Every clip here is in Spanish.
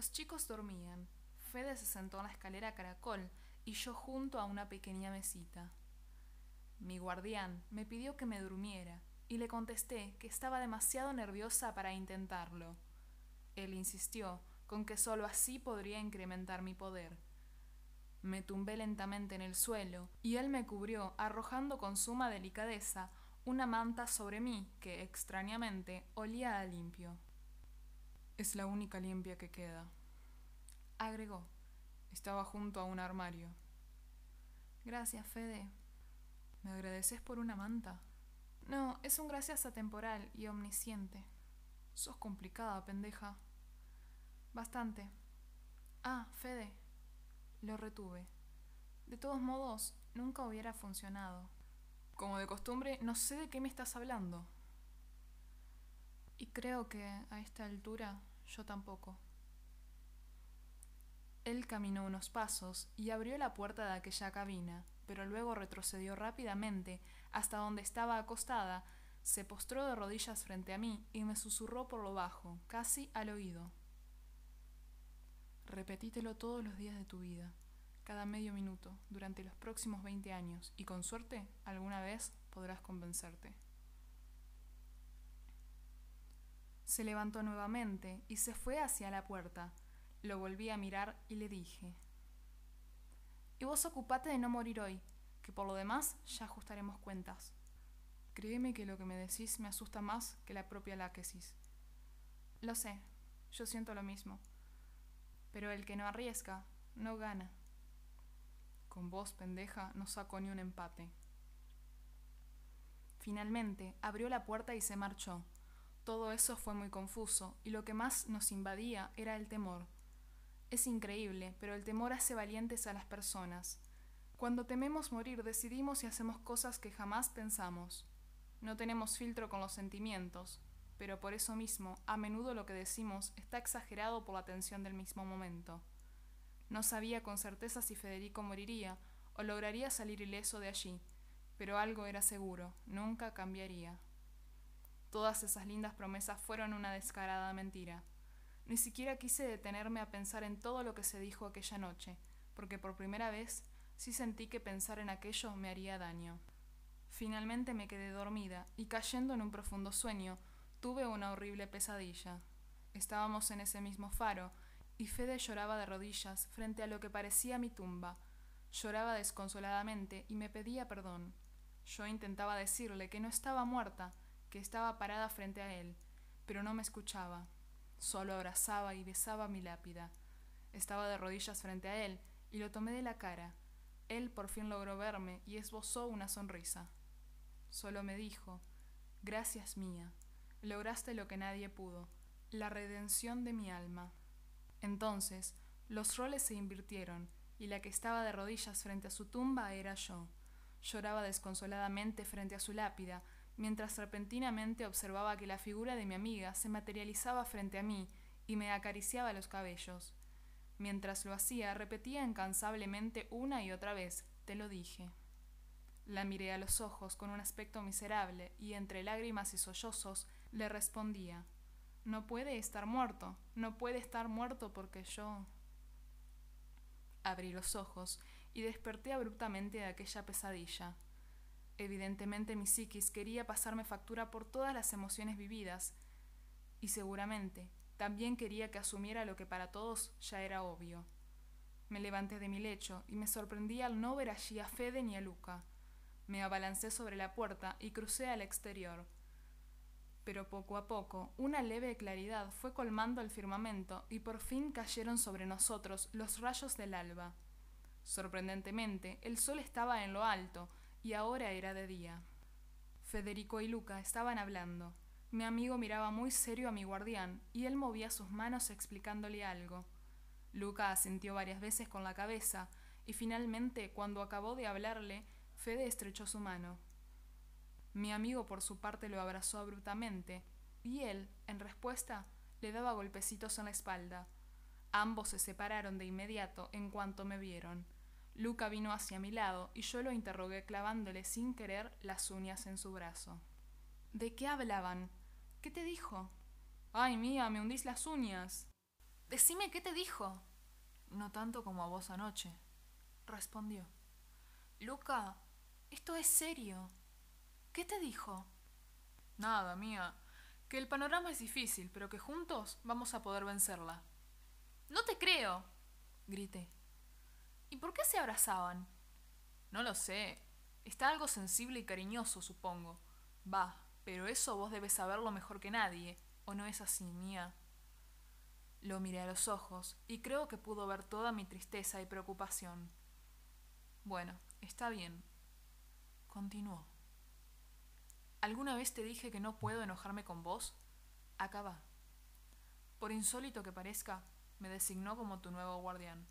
Los chicos dormían. Fede se sentó en la escalera caracol y yo junto a una pequeña mesita. Mi guardián me pidió que me durmiera y le contesté que estaba demasiado nerviosa para intentarlo. Él insistió con que sólo así podría incrementar mi poder. Me tumbé lentamente en el suelo y él me cubrió arrojando con suma delicadeza una manta sobre mí que extrañamente olía a limpio. Es la única limpia que queda. Agregó. Estaba junto a un armario. Gracias, Fede. ¿Me agradeces por una manta? No, es un gracias atemporal y omnisciente. Sos complicada, pendeja. Bastante. Ah, Fede. Lo retuve. De todos modos, nunca hubiera funcionado. Como de costumbre, no sé de qué me estás hablando. Y creo que a esta altura yo tampoco. Él caminó unos pasos y abrió la puerta de aquella cabina, pero luego retrocedió rápidamente hasta donde estaba acostada, se postró de rodillas frente a mí y me susurró por lo bajo, casi al oído. Repetítelo todos los días de tu vida, cada medio minuto, durante los próximos veinte años, y con suerte alguna vez podrás convencerte. Se levantó nuevamente y se fue hacia la puerta. Lo volví a mirar y le dije, Y vos ocupate de no morir hoy, que por lo demás ya ajustaremos cuentas. Créeme que lo que me decís me asusta más que la propia láquesis. Lo sé, yo siento lo mismo. Pero el que no arriesga, no gana. Con vos, pendeja, no saco ni un empate. Finalmente, abrió la puerta y se marchó. Todo eso fue muy confuso, y lo que más nos invadía era el temor. Es increíble, pero el temor hace valientes a las personas. Cuando tememos morir decidimos y hacemos cosas que jamás pensamos. No tenemos filtro con los sentimientos, pero por eso mismo, a menudo lo que decimos está exagerado por la tensión del mismo momento. No sabía con certeza si Federico moriría o lograría salir ileso de allí, pero algo era seguro, nunca cambiaría. Todas esas lindas promesas fueron una descarada mentira. Ni siquiera quise detenerme a pensar en todo lo que se dijo aquella noche, porque por primera vez sí sentí que pensar en aquello me haría daño. Finalmente me quedé dormida y cayendo en un profundo sueño, tuve una horrible pesadilla. Estábamos en ese mismo faro, y Fede lloraba de rodillas frente a lo que parecía mi tumba. Lloraba desconsoladamente y me pedía perdón. Yo intentaba decirle que no estaba muerta, que estaba parada frente a él, pero no me escuchaba. Solo abrazaba y besaba mi lápida. Estaba de rodillas frente a él y lo tomé de la cara. Él por fin logró verme y esbozó una sonrisa. Solo me dijo, Gracias mía, lograste lo que nadie pudo, la redención de mi alma. Entonces, los roles se invirtieron, y la que estaba de rodillas frente a su tumba era yo. Lloraba desconsoladamente frente a su lápida, mientras repentinamente observaba que la figura de mi amiga se materializaba frente a mí y me acariciaba los cabellos. Mientras lo hacía, repetía incansablemente una y otra vez, te lo dije. La miré a los ojos con un aspecto miserable y entre lágrimas y sollozos le respondía, no puede estar muerto, no puede estar muerto porque yo... Abrí los ojos y desperté abruptamente de aquella pesadilla. Evidentemente mi psiquis quería pasarme factura por todas las emociones vividas, y seguramente también quería que asumiera lo que para todos ya era obvio. Me levanté de mi lecho y me sorprendí al no ver allí a Fede ni a Luca. Me abalancé sobre la puerta y crucé al exterior. Pero poco a poco, una leve claridad fue colmando el firmamento y por fin cayeron sobre nosotros los rayos del alba. Sorprendentemente, el sol estaba en lo alto y ahora era de día. Federico y Luca estaban hablando. Mi amigo miraba muy serio a mi guardián y él movía sus manos explicándole algo. Luca asintió varias veces con la cabeza y finalmente, cuando acabó de hablarle, Fede estrechó su mano. Mi amigo por su parte lo abrazó abruptamente y él, en respuesta, le daba golpecitos en la espalda. Ambos se separaron de inmediato en cuanto me vieron. Luca vino hacia mi lado y yo lo interrogué clavándole sin querer las uñas en su brazo. ¿De qué hablaban? ¿Qué te dijo? Ay, mía, me hundís las uñas. Decime qué te dijo. No tanto como a vos anoche, respondió. Luca, esto es serio. ¿Qué te dijo? Nada, mía. Que el panorama es difícil, pero que juntos vamos a poder vencerla. No te creo, grité. ¿Y por qué se abrazaban? No lo sé. Está algo sensible y cariñoso, supongo. Va, pero eso vos debes saberlo mejor que nadie. ¿O no es así, mía? Lo miré a los ojos y creo que pudo ver toda mi tristeza y preocupación. Bueno, está bien. Continuó. ¿Alguna vez te dije que no puedo enojarme con vos? Acaba. Por insólito que parezca, me designó como tu nuevo guardián.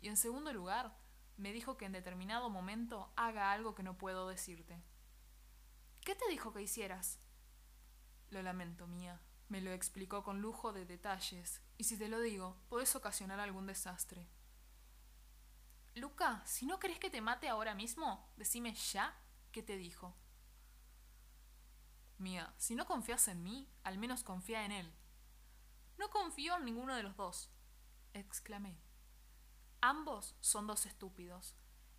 Y en segundo lugar, me dijo que en determinado momento haga algo que no puedo decirte. ¿Qué te dijo que hicieras? Lo lamento, mía. Me lo explicó con lujo de detalles, y si te lo digo, puedes ocasionar algún desastre. Luca, si no crees que te mate ahora mismo, decime ya qué te dijo. Mía, si no confías en mí, al menos confía en él. No confío en ninguno de los dos, exclamé. Ambos son dos estúpidos.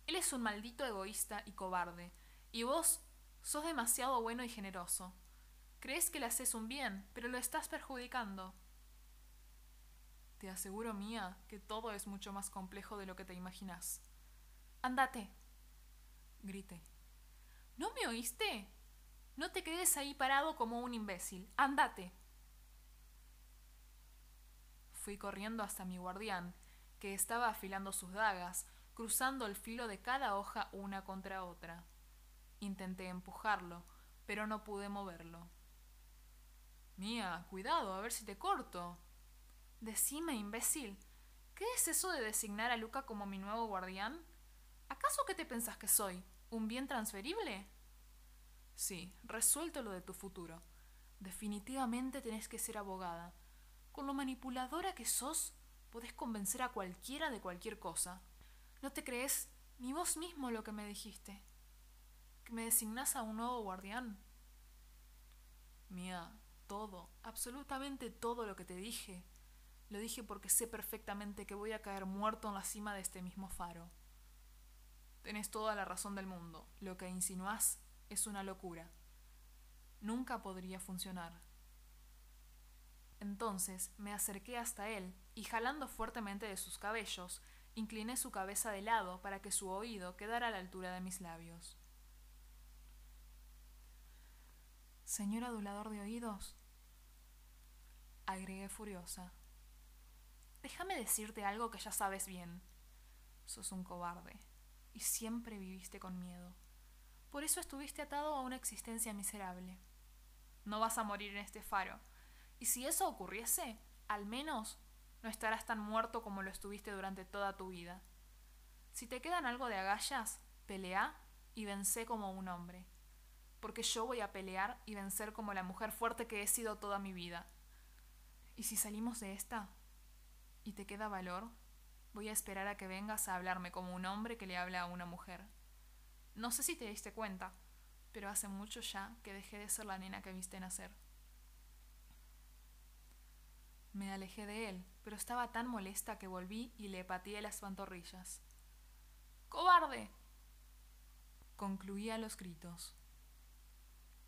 Él es un maldito egoísta y cobarde, y vos sos demasiado bueno y generoso. Crees que le haces un bien, pero lo estás perjudicando. Te aseguro, Mía, que todo es mucho más complejo de lo que te imaginas. Andate. Grité. ¿No me oíste? No te quedes ahí parado como un imbécil. Andate. Fui corriendo hasta mi guardián, que estaba afilando sus dagas, cruzando el filo de cada hoja una contra otra. Intenté empujarlo, pero no pude moverlo. Mía, cuidado, a ver si te corto. Decime, imbécil, ¿qué es eso de designar a Luca como mi nuevo guardián? ¿Acaso qué te pensás que soy? ¿Un bien transferible? Sí, resuelto lo de tu futuro. Definitivamente tenés que ser abogada. Con lo manipuladora que sos, podés convencer a cualquiera de cualquier cosa. ¿No te crees ni vos mismo lo que me dijiste? ¿Que me designás a un nuevo guardián? Mía, todo, absolutamente todo lo que te dije, lo dije porque sé perfectamente que voy a caer muerto en la cima de este mismo faro. Tenés toda la razón del mundo. Lo que insinuás es una locura. Nunca podría funcionar. Entonces me acerqué hasta él y jalando fuertemente de sus cabellos, incliné su cabeza de lado para que su oído quedara a la altura de mis labios. Señor adulador de oídos, agregué furiosa. Déjame decirte algo que ya sabes bien. Sos un cobarde y siempre viviste con miedo. Por eso estuviste atado a una existencia miserable. No vas a morir en este faro. Y si eso ocurriese, al menos no estarás tan muerto como lo estuviste durante toda tu vida. Si te quedan algo de agallas, pelea y vence como un hombre. Porque yo voy a pelear y vencer como la mujer fuerte que he sido toda mi vida. Y si salimos de esta, y te queda valor, voy a esperar a que vengas a hablarme como un hombre que le habla a una mujer. No sé si te diste cuenta, pero hace mucho ya que dejé de ser la nena que viste nacer. Me alejé de él, pero estaba tan molesta que volví y le pateé las pantorrillas. ¡Cobarde! concluía los gritos.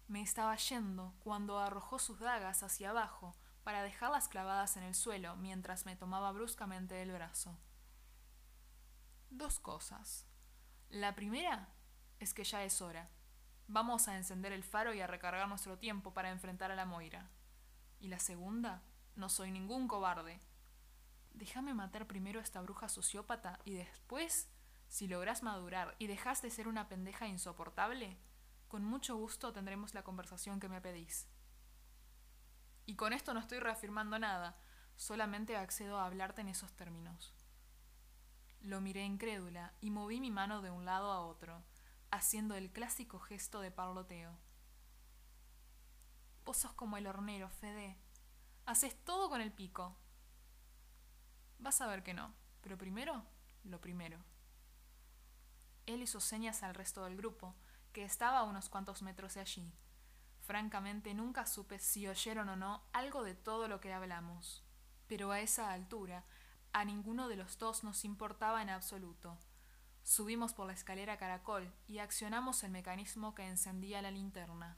Me estaba yendo cuando arrojó sus dagas hacia abajo para dejarlas clavadas en el suelo mientras me tomaba bruscamente el brazo. Dos cosas. La primera es que ya es hora. Vamos a encender el faro y a recargar nuestro tiempo para enfrentar a la Moira. Y la segunda, no soy ningún cobarde. Déjame matar primero a esta bruja sociópata y después, si logras madurar y dejas de ser una pendeja insoportable, con mucho gusto tendremos la conversación que me pedís. Y con esto no estoy reafirmando nada, solamente accedo a hablarte en esos términos. Lo miré incrédula y moví mi mano de un lado a otro, haciendo el clásico gesto de parloteo. Vos sos como el hornero, Fede. Haces todo con el pico. Vas a ver que no, pero primero, lo primero. Él hizo señas al resto del grupo, que estaba a unos cuantos metros de allí, Francamente nunca supe si oyeron o no algo de todo lo que hablamos. Pero a esa altura, a ninguno de los dos nos importaba en absoluto. Subimos por la escalera caracol y accionamos el mecanismo que encendía la linterna.